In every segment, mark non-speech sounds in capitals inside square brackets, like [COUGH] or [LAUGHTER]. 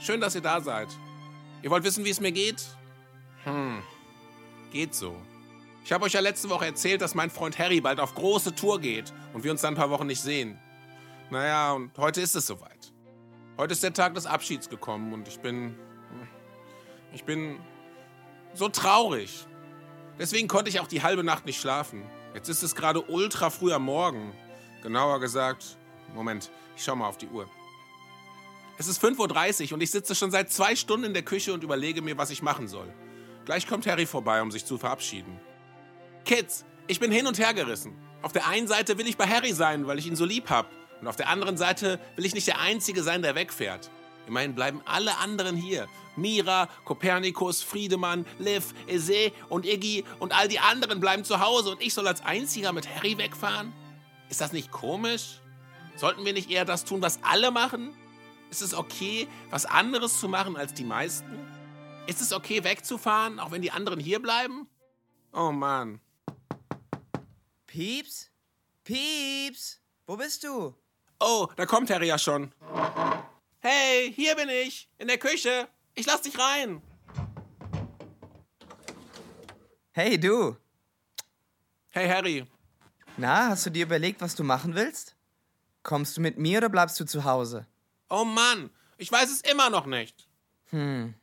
Schön, dass ihr da seid. Ihr wollt wissen, wie es mir geht? Hm, geht so. Ich habe euch ja letzte Woche erzählt, dass mein Freund Harry bald auf große Tour geht und wir uns dann ein paar Wochen nicht sehen. Naja, und heute ist es soweit. Heute ist der Tag des Abschieds gekommen und ich bin. Ich bin so traurig. Deswegen konnte ich auch die halbe Nacht nicht schlafen. Jetzt ist es gerade ultra früh am Morgen. Genauer gesagt, Moment, ich schau mal auf die Uhr. Es ist 5.30 Uhr und ich sitze schon seit zwei Stunden in der Küche und überlege mir, was ich machen soll. Gleich kommt Harry vorbei, um sich zu verabschieden. Kids, ich bin hin und her gerissen. Auf der einen Seite will ich bei Harry sein, weil ich ihn so lieb hab. Und auf der anderen Seite will ich nicht der Einzige sein, der wegfährt. Immerhin bleiben alle anderen hier. Mira, Kopernikus, Friedemann, Liv, Eze und Iggy und all die anderen bleiben zu Hause und ich soll als Einziger mit Harry wegfahren? Ist das nicht komisch? Sollten wir nicht eher das tun, was alle machen? Ist es okay, was anderes zu machen als die meisten? Ist es okay, wegzufahren, auch wenn die anderen hier bleiben? Oh Mann. Pieps? Pieps? Wo bist du? Oh, da kommt Harry ja schon. Hey, hier bin ich, in der Küche. Ich lass dich rein. Hey, du. Hey, Harry. Na, hast du dir überlegt, was du machen willst? Kommst du mit mir oder bleibst du zu Hause? Oh Mann, ich weiß es immer noch nicht. Hm.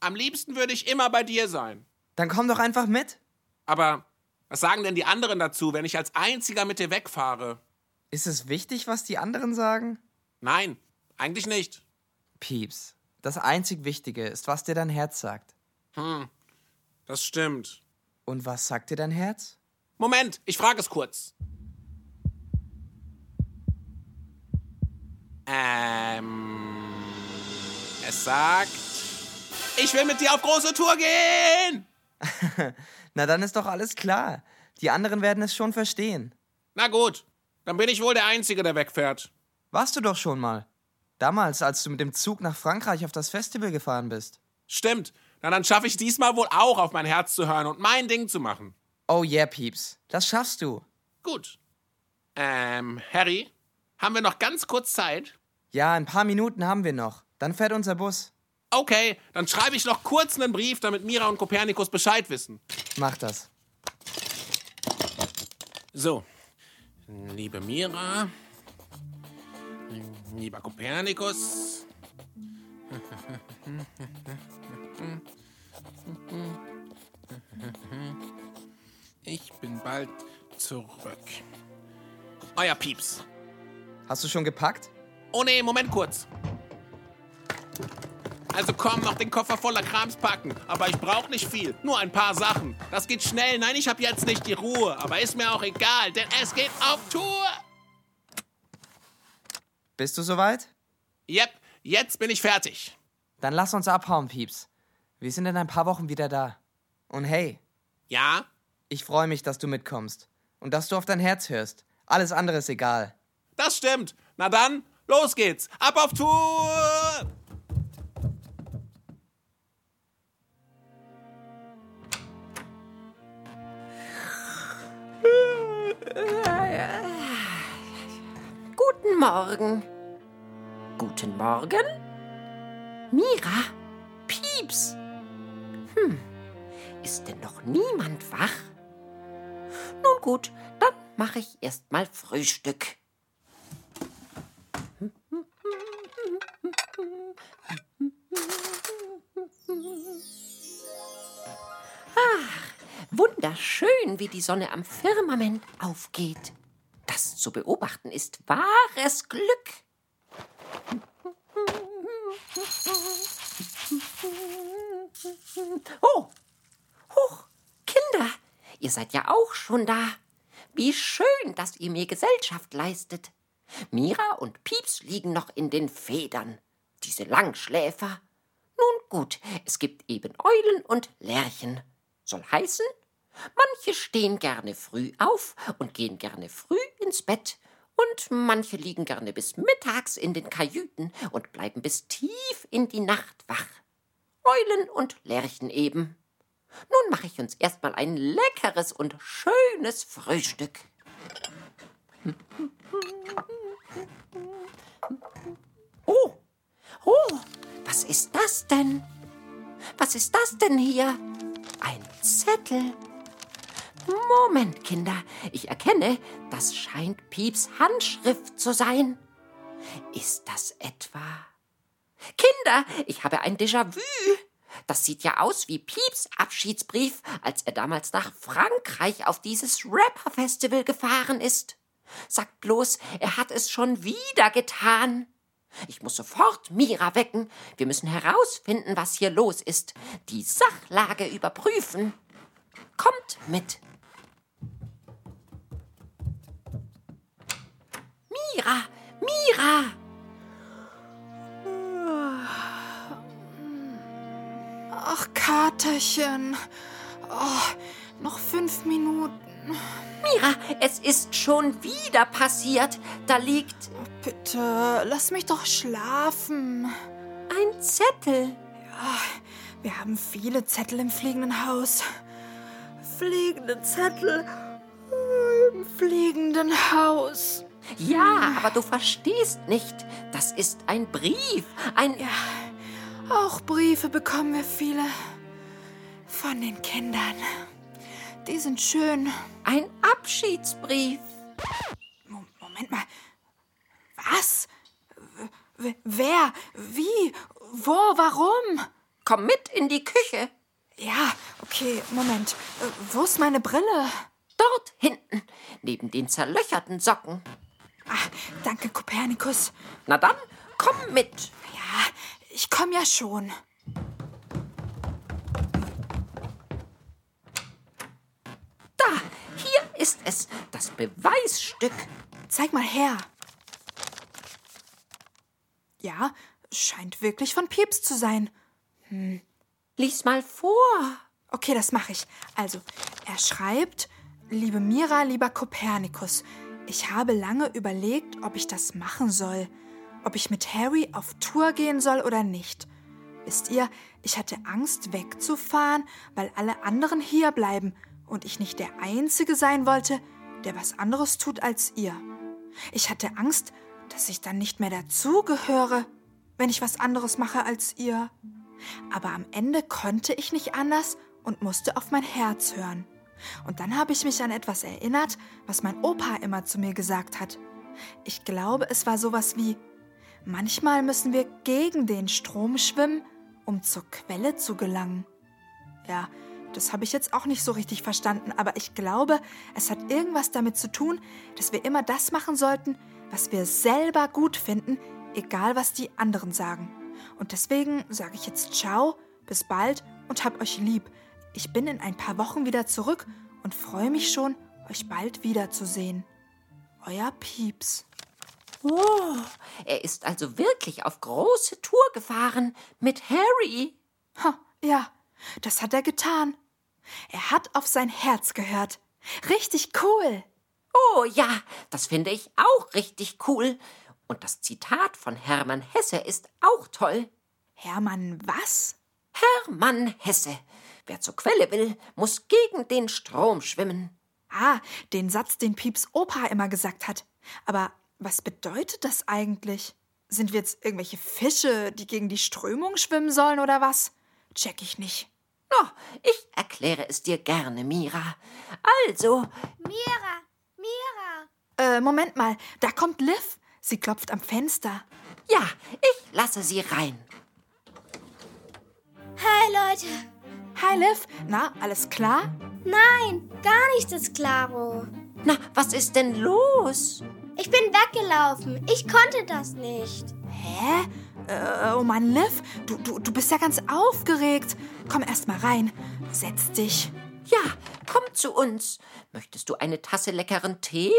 Am liebsten würde ich immer bei dir sein. Dann komm doch einfach mit. Aber was sagen denn die anderen dazu, wenn ich als einziger mit dir wegfahre? Ist es wichtig, was die anderen sagen? Nein, eigentlich nicht. Pieps, das einzig Wichtige ist, was dir dein Herz sagt. Hm, das stimmt. Und was sagt dir dein Herz? Moment, ich frage es kurz. Ähm. Es sagt. Ich will mit dir auf große Tour gehen! [LAUGHS] Na, dann ist doch alles klar. Die anderen werden es schon verstehen. Na gut, dann bin ich wohl der Einzige, der wegfährt. Warst du doch schon mal. Damals, als du mit dem Zug nach Frankreich auf das Festival gefahren bist. Stimmt. Na, dann schaffe ich diesmal wohl auch auf mein Herz zu hören und mein Ding zu machen. Oh yeah, Pieps. Das schaffst du. Gut. Ähm, Harry, haben wir noch ganz kurz Zeit? Ja, ein paar Minuten haben wir noch. Dann fährt unser Bus. Okay, dann schreibe ich noch kurz einen Brief, damit Mira und Kopernikus Bescheid wissen. Mach das. So. Liebe Mira. Lieber Kopernikus. Ich bin bald zurück. Euer Pieps. Hast du schon gepackt? Oh nee, Moment kurz. Also komm, noch den Koffer voller Krams packen. Aber ich brauche nicht viel. Nur ein paar Sachen. Das geht schnell. Nein, ich habe jetzt nicht die Ruhe. Aber ist mir auch egal, denn es geht auf Tour. Bist du soweit? Yep, jetzt bin ich fertig. Dann lass uns abhauen, Pieps. Wir sind in ein paar Wochen wieder da. Und hey, Ja? ich freue mich, dass du mitkommst. Und dass du auf dein Herz hörst. Alles andere ist egal. Das stimmt. Na dann, los geht's. Ab auf Tour! Guten Morgen. Guten Morgen? Mira? Pieps? Hm, ist denn noch niemand wach? Nun gut, dann mache ich erst mal Frühstück. Ach, wunderschön, wie die Sonne am Firmament aufgeht. Das zu beobachten ist wahres Glück. Oh, hoch, Kinder, ihr seid ja auch schon da. Wie schön, dass ihr mir Gesellschaft leistet. Mira und Pieps liegen noch in den Federn. Diese Langschläfer. gut, es gibt eben Eulen und Lerchen. Soll heißen, manche stehen gerne früh auf und gehen gerne früh ins Bett, und manche liegen gerne bis mittags in den Kajüten und bleiben bis tief in die Nacht wach. Eulen und Lerchen eben. Nun mache ich uns erstmal ein leckeres und schönes Frühstück. Oh, oh, was ist das denn? Was ist das denn hier? Ein Zettel. Moment, Kinder, ich erkenne, das scheint Pieps Handschrift zu sein. Ist das etwa? Kinder, ich habe ein Déjà-vu. Das sieht ja aus wie Pieps Abschiedsbrief, als er damals nach Frankreich auf dieses Rapper-Festival gefahren ist. Sagt bloß, er hat es schon wieder getan. Ich muss sofort Mira wecken. Wir müssen herausfinden, was hier los ist. Die Sachlage überprüfen. Kommt mit. Mira, Mira! Ach, Katerchen. Oh, noch fünf Minuten. Mira, es ist schon wieder passiert. Da liegt Bitte, lass mich doch schlafen. ein Zettel. Wir haben viele Zettel im fliegenden Haus. Fliegende Zettel im fliegenden Haus. Ja, aber du verstehst nicht. Das ist ein Brief. Ein. Auch Briefe bekommen wir viele. Von den Kindern. Die sind schön. Ein Abschiedsbrief. Mo- Moment mal. Was? W wer? Wie? Wo? Warum? Komm mit in die Küche. Ja, okay, Moment. Wo ist meine Brille? Dort hinten, neben den zerlöcherten Socken. Ah, danke, Kopernikus. Na dann, komm mit. Ja, ich komme ja schon. Hier ist es, das Beweisstück. Zeig mal her. Ja, scheint wirklich von Pieps zu sein. Lies mal vor. Okay, das mache ich. Also, er schreibt, liebe Mira, lieber Kopernikus, ich habe lange überlegt, ob ich das machen soll, ob ich mit Harry auf Tour gehen soll oder nicht. Wisst ihr, ich hatte Angst wegzufahren, weil alle anderen hier bleiben und ich nicht der Einzige sein wollte, der was anderes tut als ihr. Ich hatte Angst, dass ich dann nicht mehr dazugehöre, wenn ich was anderes mache als ihr. Aber am Ende konnte ich nicht anders und musste auf mein Herz hören. Und dann habe ich mich an etwas erinnert, was mein Opa immer zu mir gesagt hat. Ich glaube, es war sowas wie, manchmal müssen wir gegen den Strom schwimmen, um zur Quelle zu gelangen. Ja, das habe ich jetzt auch nicht so richtig verstanden, aber ich glaube, es hat irgendwas damit zu tun, dass wir immer das machen sollten, was wir selber gut finden, egal was die anderen sagen. Und deswegen sage ich jetzt ciao, bis bald und hab euch lieb. Ich bin in ein paar Wochen wieder zurück und freue mich schon, euch bald wiederzusehen. Euer Pieps. Oh, er ist also wirklich auf große Tour gefahren mit Harry. Ha, ja, das hat er getan. Er hat auf sein Herz gehört. Richtig cool. Oh ja, das finde ich auch richtig cool. Und das Zitat von Hermann Hesse ist auch toll. Hermann, was? Hermann Hesse. Wer zur Quelle will, muss gegen den Strom schwimmen. Ah, den Satz, den Pieps Opa immer gesagt hat. Aber was bedeutet das eigentlich? Sind wir jetzt irgendwelche Fische, die gegen die Strömung schwimmen sollen oder was? Check ich nicht. Oh, ich erkläre es dir gerne, Mira. Also, Mira, Mira. Äh, Moment mal, da kommt Liv. Sie klopft am Fenster. ja, ich lasse sie rein. Hi Leute. Hi Liv, na, alles klar? Nein, gar nicht das Klaro. Na, was ist denn los? Ich bin weggelaufen. Ich konnte das nicht. Hä? Äh, oh Mann, Liv, du, du, du bist ja ganz aufgeregt. Komm erst mal rein. Setz dich. Ja, komm zu uns. Möchtest du eine Tasse leckeren Tee?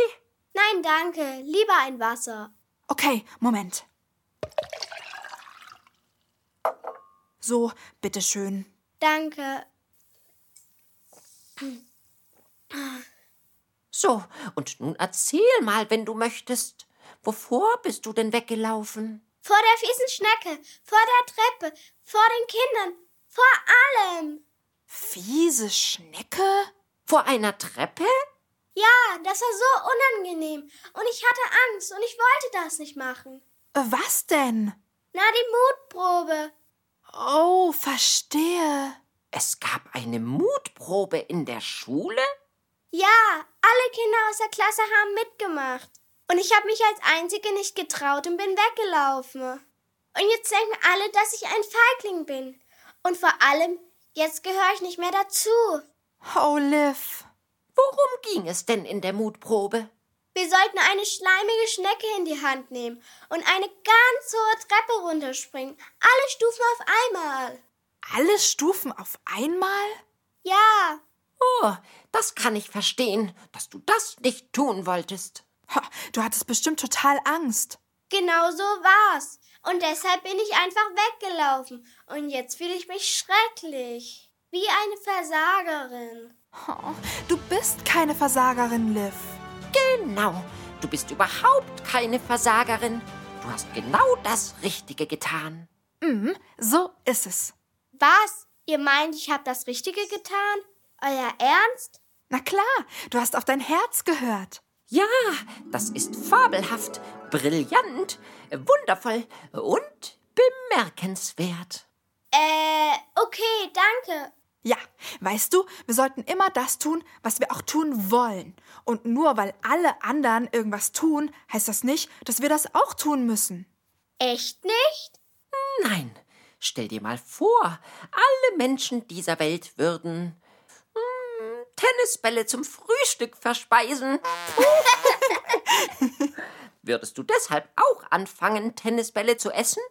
Nein, danke. Lieber ein Wasser. Okay, Moment. So, bitteschön. Danke. So, und nun erzähl mal, wenn du möchtest. Wovor bist du denn weggelaufen? Vor der fiesen Schnecke, vor der Treppe, vor den Kindern, vor allem. Fiese Schnecke? Vor einer Treppe? Ja, das war so unangenehm. Und ich hatte Angst und ich wollte das nicht machen. Äh, Was denn? Na, die Mutprobe. Oh, verstehe. Es gab eine Mutprobe in der Schule? Ja, alle Kinder aus der Klasse haben mitgemacht. Und ich habe mich als Einzige nicht getraut und bin weggelaufen. Und jetzt denken alle, dass ich ein Feigling bin. Und vor allem, jetzt gehöre ich nicht mehr dazu. Oh, Liv. Worum ging es denn in der Mutprobe? Wir sollten eine schleimige Schnecke in die Hand nehmen und eine ganz hohe Treppe runterspringen. Alle Stufen auf einmal. Alle Stufen auf einmal? Ja, Oh, das kann ich verstehen, dass du das nicht tun wolltest. Ha, du hattest bestimmt total Angst. genau so war's. Und deshalb bin ich einfach weggelaufen. Und jetzt fühle ich mich schrecklich. Wie eine Versagerin. Oh, du bist keine Versagerin, Liv. Genau, du bist überhaupt keine Versagerin. Du hast genau das Richtige getan. Mhm, so ist es. Was? Ihr meint, ich habe das Richtige getan? Euer Ernst? Na klar, du hast auf dein Herz gehört. Ja, das ist fabelhaft, brillant, wundervoll und bemerkenswert. Äh, okay, danke. Ja, weißt du, wir sollten immer das tun, was wir auch tun wollen. Und nur weil alle anderen irgendwas tun, heißt das nicht, dass wir das auch tun müssen. Echt nicht? Nein, stell dir mal vor, alle Menschen dieser Welt würden Tennisbälle zum Frühstück verspeisen. [LAUGHS] Würdest du deshalb auch anfangen, Tennisbälle zu essen?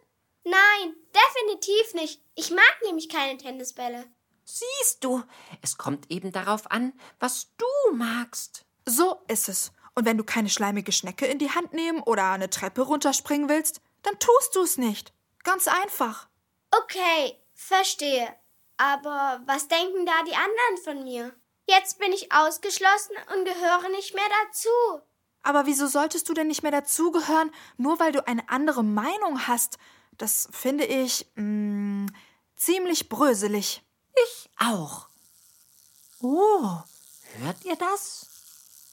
Nein, definitiv nicht. Ich mag nämlich keine Tennisbälle. Siehst du, es kommt eben darauf an, was du magst. So ist es. Und wenn du keine schleimige Schnecke in die Hand nehmen oder eine Treppe runterspringen willst, dann tust du es nicht. Ganz einfach. Okay, verstehe. Aber was denken da die anderen von mir? Jetzt bin ich ausgeschlossen und gehöre nicht mehr dazu. Aber wieso solltest du denn nicht mehr dazugehören, nur weil du eine andere Meinung hast? Das finde ich mh, ziemlich bröselig. Ich auch. Oh, hört ihr das?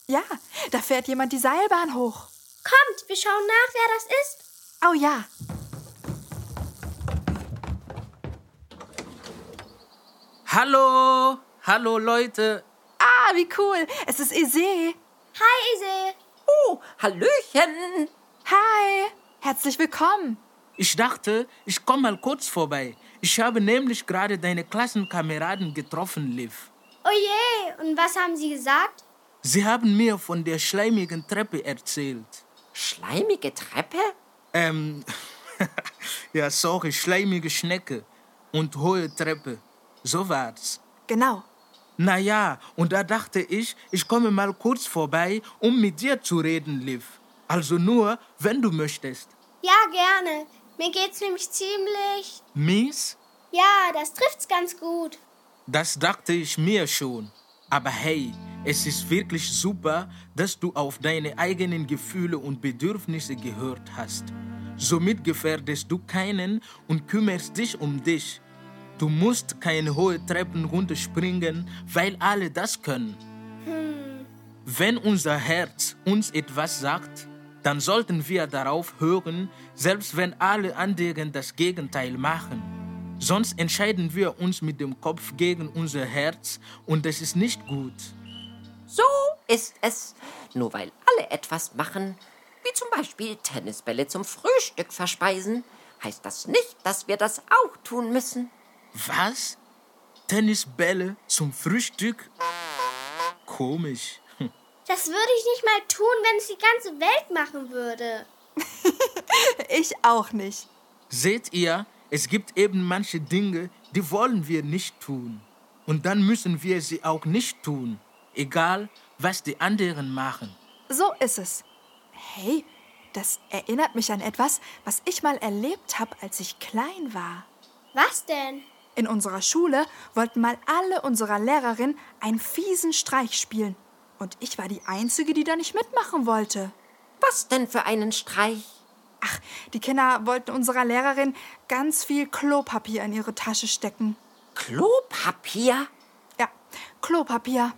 Ja, da fährt jemand die Seilbahn hoch. Kommt, wir schauen nach, wer das ist. Oh ja, Hallo, hallo Leute. Ah, wie cool. Es ist Ise. Hi, Ise. Oh, Hallöchen. Hi. Herzlich willkommen. Ich dachte, ich komme mal kurz vorbei. Ich habe nämlich gerade deine Klassenkameraden getroffen, Liv. Oh je, und was haben Sie gesagt? Sie haben mir von der schleimigen Treppe erzählt. Schleimige Treppe? Ähm, [LAUGHS] ja, sorry, schleimige Schnecke und hohe Treppe. So war's. Genau. Na ja, und da dachte ich, ich komme mal kurz vorbei, um mit dir zu reden, Liv. Also nur, wenn du möchtest. Ja, gerne. Mir geht's nämlich ziemlich. Mies? Ja, das trifft's ganz gut. Das dachte ich mir schon. Aber hey, es ist wirklich super, dass du auf deine eigenen Gefühle und Bedürfnisse gehört hast. Somit gefährdest du keinen und kümmerst dich um dich. Du musst keine hohen Treppen runterspringen, weil alle das können. Wenn unser Herz uns etwas sagt, dann sollten wir darauf hören, selbst wenn alle anderen das Gegenteil machen. Sonst entscheiden wir uns mit dem Kopf gegen unser Herz und das ist nicht gut. So ist es. Nur weil alle etwas machen, wie zum Beispiel Tennisbälle zum Frühstück verspeisen, heißt das nicht, dass wir das auch tun müssen. Was? Tennisbälle zum Frühstück? Komisch. Das würde ich nicht mal tun, wenn es die ganze Welt machen würde. [LAUGHS] Ich auch nicht. Seht ihr, es gibt eben manche Dinge, die wollen wir nicht tun. Und dann müssen wir sie auch nicht tun, egal was die anderen machen. So ist es. Hey, das erinnert mich an etwas, was ich mal erlebt habe, als ich klein war. Was denn? In unserer Schule wollten mal alle unserer Lehrerinnen einen fiesen Streich spielen. Und ich war die Einzige, die da nicht mitmachen wollte. Was denn für einen Streich? Ach, die Kinder wollten unserer Lehrerin ganz viel Klopapier in ihre Tasche stecken. Klopapier? Ja, Klopapier.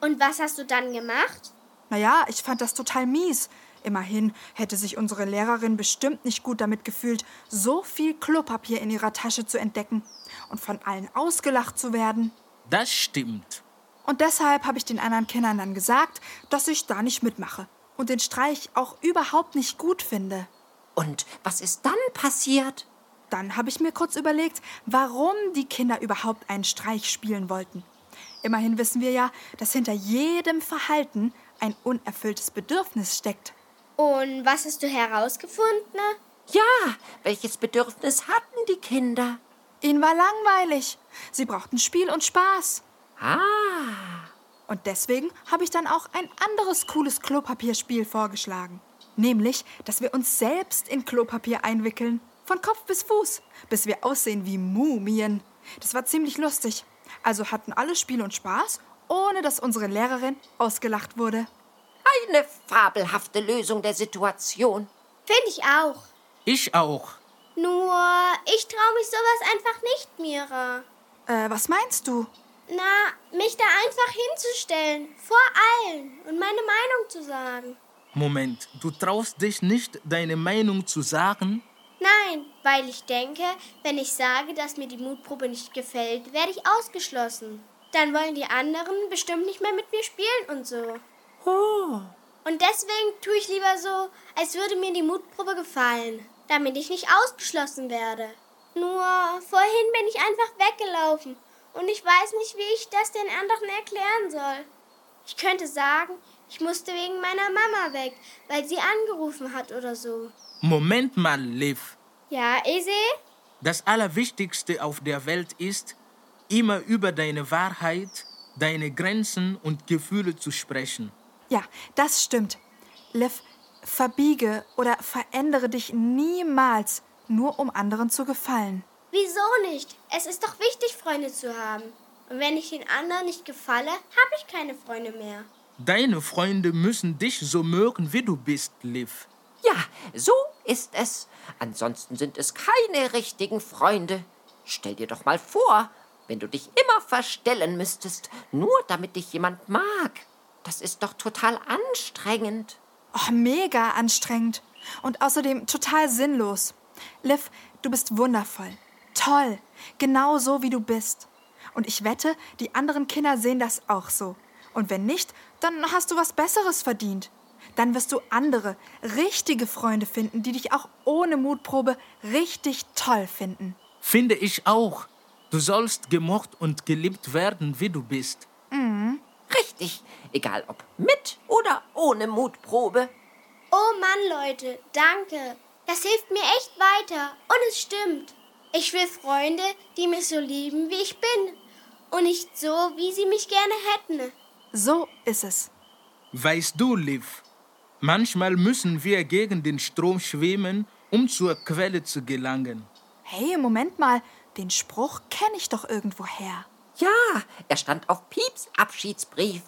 Und was hast du dann gemacht? Naja, ich fand das total mies. Immerhin hätte sich unsere Lehrerin bestimmt nicht gut damit gefühlt, so viel Klopapier in ihrer Tasche zu entdecken und von allen ausgelacht zu werden. Das stimmt. Und deshalb habe ich den anderen Kindern dann gesagt, dass ich da nicht mitmache und den Streich auch überhaupt nicht gut finde. Und was ist dann passiert? Dann habe ich mir kurz überlegt, warum die Kinder überhaupt einen Streich spielen wollten. Immerhin wissen wir ja, dass hinter jedem Verhalten ein unerfülltes Bedürfnis steckt. Und was hast du herausgefunden? Ja, welches Bedürfnis hatten die Kinder? Ihnen war langweilig. Sie brauchten Spiel und Spaß. Ah, Und deswegen habe ich dann auch ein anderes cooles Klopapierspiel vorgeschlagen. Nämlich, dass wir uns selbst in Klopapier einwickeln. Von Kopf bis Fuß, bis wir aussehen wie Mumien. Das war ziemlich lustig. Also hatten alle Spiel und Spaß, ohne dass unsere Lehrerin ausgelacht wurde. eine fabelhafte Lösung der Situation. Finde ich auch. Ich auch. Nur, ich traue mich sowas einfach nicht, Mira. Äh, was meinst du? Na, mich da einfach hinzustellen, vor allen und meine Meinung zu sagen. Moment, du traust dich nicht, deine Meinung zu sagen? Nein, weil ich denke, wenn ich sage, dass mir die Mutprobe nicht gefällt, werde ich ausgeschlossen. Dann wollen die anderen bestimmt nicht mehr mit mir spielen und so. Oh, Und deswegen tue ich lieber so, als würde mir die Mutprobe gefallen, damit ich nicht ausgeschlossen werde. Nur vorhin bin ich einfach weggelaufen und ich weiß nicht, wie ich das den anderen erklären soll. Ich könnte sagen, ich musste wegen meiner Mama weg, weil sie angerufen hat oder so. Moment mal, Liv. Ja, Ese? Das Allerwichtigste auf der Welt ist, immer über deine Wahrheit, deine Grenzen und Gefühle zu sprechen. Ja, das stimmt. Liv, verbiege oder verändere dich niemals, nur um anderen zu gefallen. Wieso nicht? Es ist doch wichtig, Freunde zu haben. Und wenn ich den anderen nicht gefalle, habe ich keine Freunde mehr. Deine Freunde müssen dich so mögen, wie du bist, Liv. ja, so ist es. Ansonsten sind es keine richtigen Freunde. Stell dir doch mal vor, wenn du dich immer verstellen müsstest, nur damit dich jemand mag. Das ist doch total anstrengend. Oh, mega anstrengend. Und außerdem total sinnlos. Liv, du bist wundervoll. Toll. Genau so, wie du bist. Und ich wette, die anderen Kinder sehen das auch so. Und wenn nicht, dann hast du was Besseres verdient. Dann wirst du andere, richtige Freunde finden, die dich auch ohne Mutprobe richtig toll finden. Finde ich auch. Du sollst gemocht und geliebt werden, wie du bist. Richtig, egal ob mit oder ohne Mutprobe. Oh Mann, Leute, danke. Das hilft mir echt weiter. Und es stimmt. Ich will Freunde, die mich so lieben, wie ich bin. Und nicht so, wie sie mich gerne hätten. So ist es. Weißt du, Liv, manchmal müssen wir gegen den Strom schwimmen, um zur Quelle zu gelangen. Hey, Moment mal, den Spruch kenne ich doch irgendwoher. Ja, er stand auf Pieps Abschiedsbrief.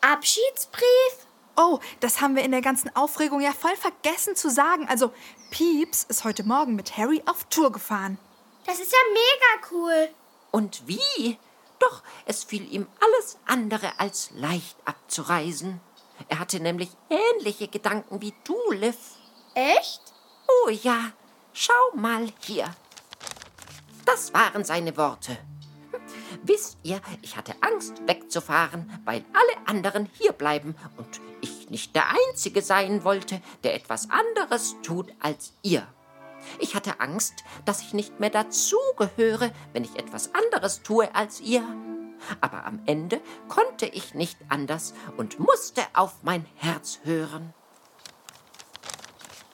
Abschiedsbrief? Oh, das haben wir in der ganzen Aufregung ja voll vergessen zu sagen. Also, Pieps ist heute Morgen mit Harry auf Tour gefahren. Das ist ja mega cool. Und wie? Doch, es fiel ihm alles andere als leicht abzureisen. Er hatte nämlich ähnliche Gedanken wie du, Liv. Echt? Oh ja, schau mal hier. Das waren seine Worte. Wisst ihr, ich hatte Angst, wegzufahren, weil alle anderen hierbleiben und ich nicht der Einzige sein wollte, der etwas anderes tut als ihr. Ich hatte Angst, dass ich nicht mehr dazugehöre, wenn ich etwas anderes tue als ihr. Aber am Ende konnte ich nicht anders und musste auf mein Herz hören.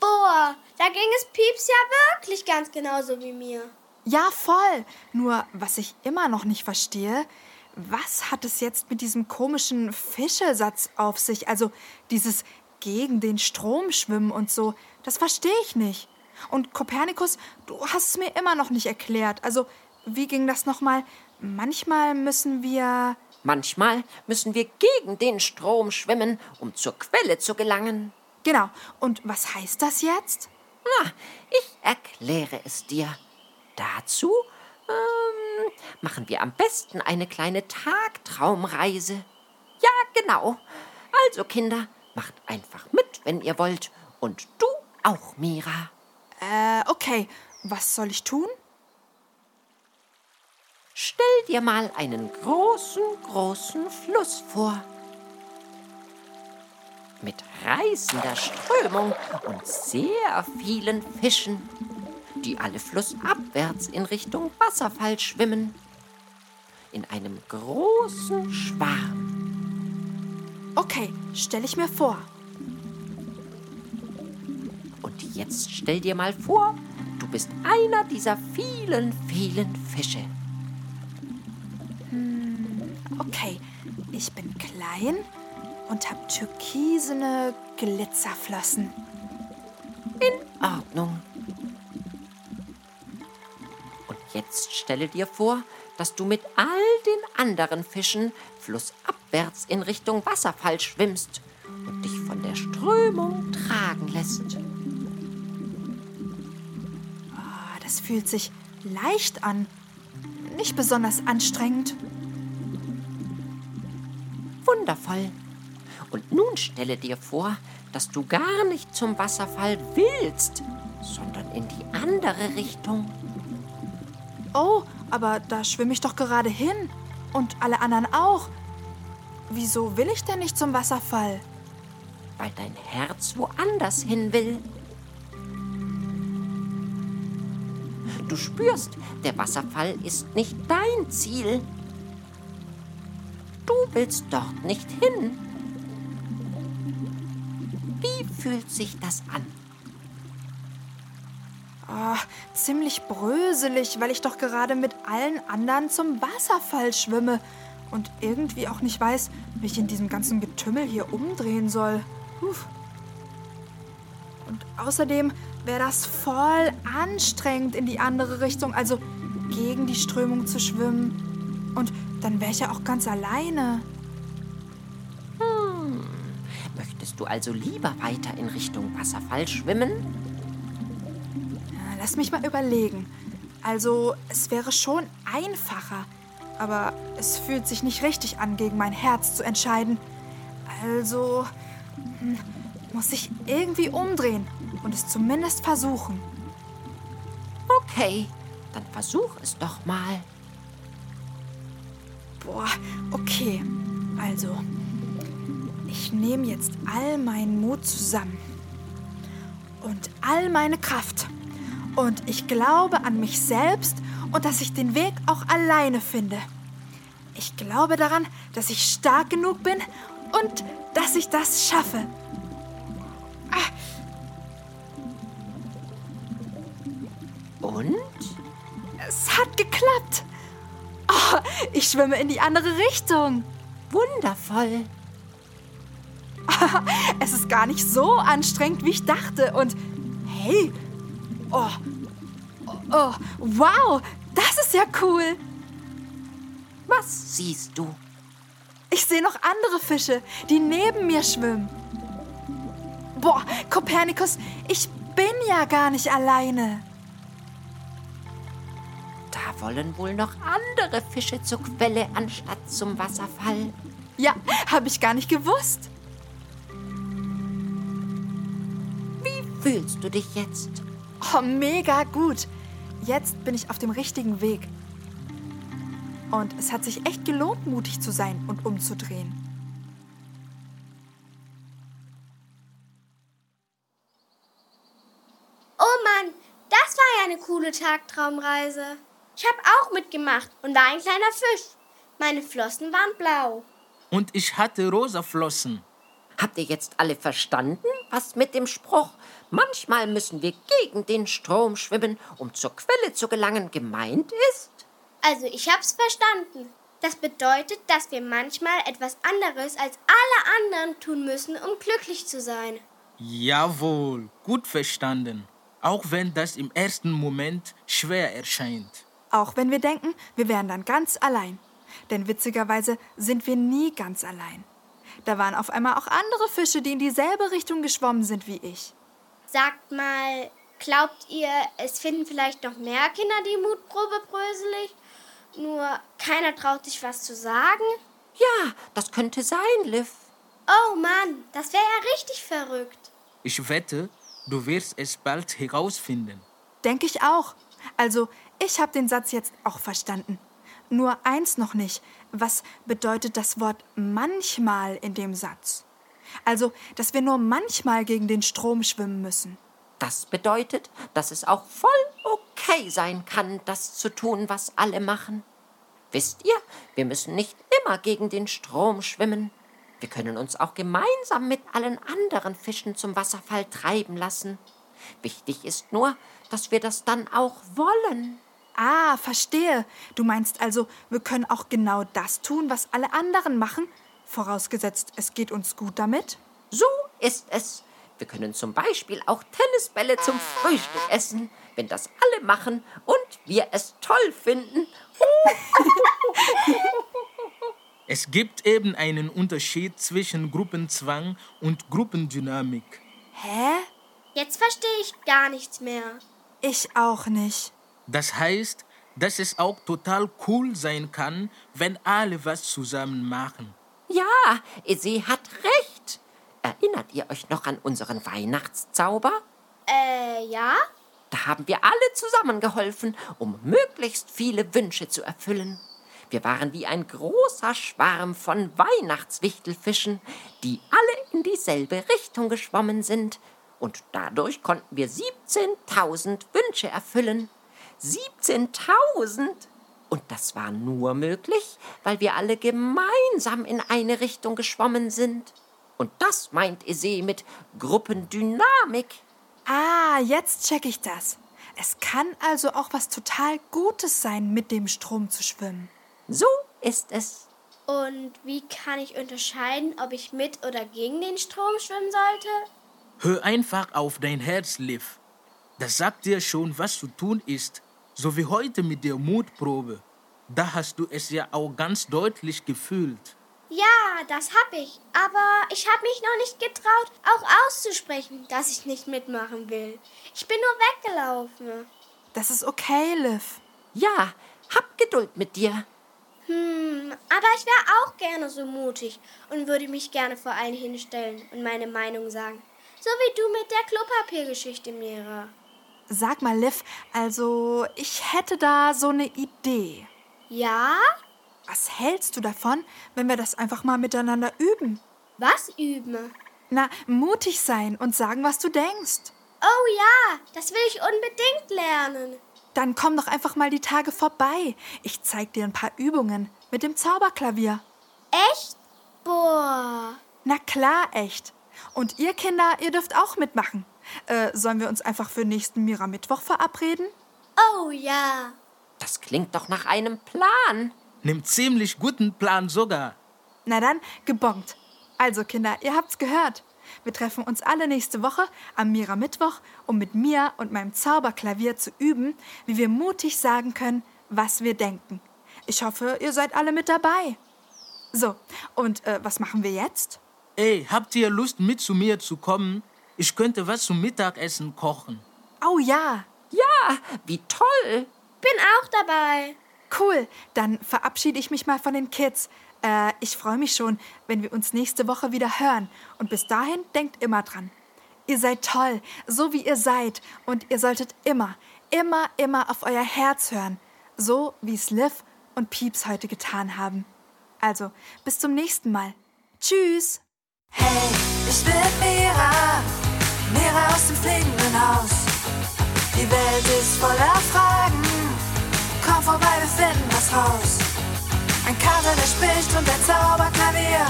Boah, da ging es Pieps ja wirklich ganz genauso wie mir. Ja, voll. Nur, was ich immer noch nicht verstehe, was hat es jetzt mit diesem komischen Fischesatz auf sich? Also dieses gegen den Strom schwimmen und so, das verstehe ich nicht. Und Kopernikus, du hast es mir immer noch nicht erklärt. Also, wie ging das nochmal? Manchmal müssen wir. Manchmal müssen wir gegen den Strom schwimmen, um zur Quelle zu gelangen. Genau. Und was heißt das jetzt? Na, ich erkläre es dir. Dazu ähm, machen wir am besten eine kleine Tagtraumreise. Ja, genau. Also, Kinder, macht einfach mit, wenn ihr wollt. Und du auch, Mira. Äh, okay. Was soll ich tun? Stell dir mal einen großen, großen Fluss vor. Mit reißender Strömung und sehr vielen Fischen, die alle flussabwärts in Richtung Wasserfall schwimmen. In einem großen Schwarm. Okay, stelle ich mir vor. Und jetzt stell dir mal vor, du bist einer dieser vielen, vielen Fische. Okay, ich bin klein und habe türkisene Glitzerflossen. In Ordnung. Jetzt stelle dir vor, dass du mit all den anderen Fischen flussabwärts in Richtung Wasserfall schwimmst und dich von der Strömung tragen lässt. Ah, das fühlt sich leicht an. Nicht besonders anstrengend. Wundervoll. Und nun stelle dir vor, dass du gar nicht zum Wasserfall willst, sondern in die andere Richtung. Oh, aber da schwimme ich doch gerade hin. Und alle anderen auch. Wieso will ich denn nicht zum Wasserfall? weil dein Herz woanders hin will. Du spürst, der Wasserfall ist nicht dein Ziel. Du willst dort nicht hin. Wie fühlt sich das an? Ah, ziemlich bröselig, weil ich doch gerade mit allen anderen zum Wasserfall schwimme und irgendwie auch nicht weiß, wie ich in diesem ganzen Getümmel hier umdrehen soll. Puh. Und außerdem wäre das voll anstrengend in die andere Richtung, also gegen die Strömung zu schwimmen. Und dann wäre ich ja auch ganz alleine. Möchtest du also lieber weiter in Richtung Wasserfall schwimmen? Lass mich mal überlegen. Also, es wäre schon einfacher, aber es fühlt sich nicht richtig an, gegen mein Herz zu entscheiden. Also hm, muss ich irgendwie umdrehen und es zumindest versuchen. Okay, dann versuch es doch mal. Boah, okay. Also, ich nehme jetzt all meinen Mut zusammen und all meine Kraft. Und ich glaube an mich selbst und dass ich den Weg auch alleine finde. Ich glaube daran, dass ich stark genug bin und dass ich das schaffe. Und? Es hat geklappt. Oh, ich schwimme in die andere Richtung. Wundervoll. [LAUGHS] Es ist gar nicht so anstrengend, wie ich dachte. Und hey, oh, oh, oh, wow, das ist ja cool. Was siehst du? Ich sehe noch andere Fische, die neben mir schwimmen. Boah, Kopernikus, ich bin ja gar nicht alleine. Da wollen wohl noch andere Fische zur Quelle anstatt zum Wasserfall. Ja, habe ich gar nicht gewusst. Wie fühlst du dich jetzt? Oh, mega gut. Jetzt bin ich auf dem richtigen Weg. Und es hat sich echt gelohnt, mutig zu sein und umzudrehen. Oh Mann, das war ja eine coole Tagtraumreise. Ich habe auch mitgemacht und war ein kleiner Fisch. Meine Flossen waren blau. Und ich hatte rosa Flossen. Habt ihr jetzt alle verstanden, was mit dem Spruch manchmal müssen wir gegen den Strom schwimmen, um zur Quelle zu gelangen gemeint ist? Also ich hab's verstanden. Das bedeutet, dass wir manchmal etwas anderes als alle anderen tun müssen, um glücklich zu sein. Jawohl, gut verstanden. Auch wenn das im ersten Moment schwer erscheint. Auch wenn wir denken, wir wären dann ganz allein. Denn witzigerweise sind wir nie ganz allein. Da waren auf einmal auch andere Fische, die in dieselbe Richtung geschwommen sind wie ich. Sagt mal, glaubt ihr, es finden vielleicht noch mehr Kinder die Mutprobe bröselig? Nur keiner traut sich was zu sagen? Ja, das könnte sein, Liv. Oh Mann, das wäre ja richtig verrückt. Ich wette, du wirst es bald herausfinden. Denke ich auch. Also, ich habe den Satz jetzt auch verstanden. Nur eins noch nicht. Was bedeutet das Wort manchmal in dem Satz? Also, dass wir nur manchmal gegen den Strom schwimmen müssen. Das bedeutet, dass es auch voll okay sein kann, das zu tun, was alle machen. Wisst ihr, wir müssen nicht immer gegen den Strom schwimmen. Wir können uns auch gemeinsam mit allen anderen Fischen zum Wasserfall treiben lassen. Wichtig ist nur, dass wir das dann auch wollen. Ah, verstehe. Du meinst also, wir können auch genau das tun, was alle anderen machen, vorausgesetzt, es geht uns gut damit? So ist es. Wir können zum Beispiel auch Tennisbälle zum Frühstück essen, wenn das alle machen und wir es toll finden. [LAUGHS] Es gibt eben einen Unterschied zwischen Gruppenzwang und Gruppendynamik. Hä? Jetzt verstehe ich gar nichts mehr. Ich auch nicht. Das heißt, dass es auch total cool sein kann, wenn alle was zusammen machen. Ja, sie hat recht. Erinnert ihr euch noch an unseren Weihnachtszauber? Äh, ja? Da haben wir alle zusammengeholfen, um möglichst viele Wünsche zu erfüllen. Wir waren wie ein großer Schwarm von Weihnachtswichtelfischen, die alle in dieselbe Richtung geschwommen sind. Und dadurch konnten wir 17.000 Wünsche erfüllen. 17.000! Und das war nur möglich, weil wir alle gemeinsam in eine Richtung geschwommen sind. Und das meint Ese mit Gruppendynamik. Ah, jetzt check ich das. Es kann also auch was total Gutes sein, mit dem Strom zu schwimmen. So ist es. Und wie kann ich unterscheiden, ob ich mit oder gegen den Strom schwimmen sollte? Hör einfach auf dein Herz, Liv. Das sagt dir schon, was zu tun ist. So wie heute mit der Mutprobe. Da hast du es ja auch ganz deutlich gefühlt. Ja, das hab ich. Aber ich hab mich noch nicht getraut, auch auszusprechen, dass ich nicht mitmachen will. Ich bin nur weggelaufen. Das ist okay, Liv. Ja, hab Geduld mit dir. Hm, aber ich wäre auch gerne so mutig und würde mich gerne vor allen hinstellen und meine Meinung sagen. So wie du mit der Klopapiergeschichte, Mira. Sag mal, Liv, also ich hätte da so eine Idee. Ja? Was hältst du davon, wenn wir das einfach mal miteinander üben? Was üben? Na, mutig sein und sagen, was du denkst. Oh ja, das will ich unbedingt lernen. Dann komm doch einfach mal die Tage vorbei. Ich zeig dir ein paar Übungen mit dem Zauberklavier. Echt? Boah. Na klar, echt. Und ihr Kinder, ihr dürft auch mitmachen. Äh, sollen wir uns einfach für nächsten Mira-Mittwoch verabreden? Oh ja. Das klingt doch nach einem Plan. Nimm ziemlich guten Plan sogar. Na dann, gebongt. Also, Kinder, ihr habt's gehört. Wir treffen uns alle nächste Woche am Mira-Mittwoch, um mit mir und meinem Zauberklavier zu üben, wie wir mutig sagen können, was wir denken. Ich hoffe, ihr seid alle mit dabei. So, und äh, was machen wir jetzt? Ey, habt ihr Lust, mit zu mir zu kommen? Ich könnte was zum Mittagessen kochen. Oh ja, Ja, wie toll. Bin auch dabei. cool. Dann verabschiede ich mich mal von den Kids. Äh, ich freue mich schon, wenn wir uns nächste Woche wieder hören. Und bis dahin denkt immer dran. Ihr seid toll, so wie ihr seid. Und ihr solltet immer, immer, immer auf euer Herz hören. So wie es Liv und Pieps heute getan haben. Also, bis zum nächsten Mal. Tschüss. Hey, ich bin Mira, Mira aus dem fliegenden Haus. Die Welt ist voller Fragen, komm vorbei, wir finden was raus. Ein Kater, der spricht und der Zauberklavier,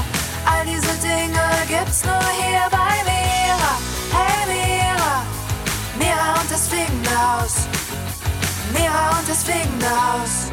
all diese Dinge gibt's nur hier bei Mira. Hey Mira, Mira und das fliegende Haus. Mira und das fliegende Haus.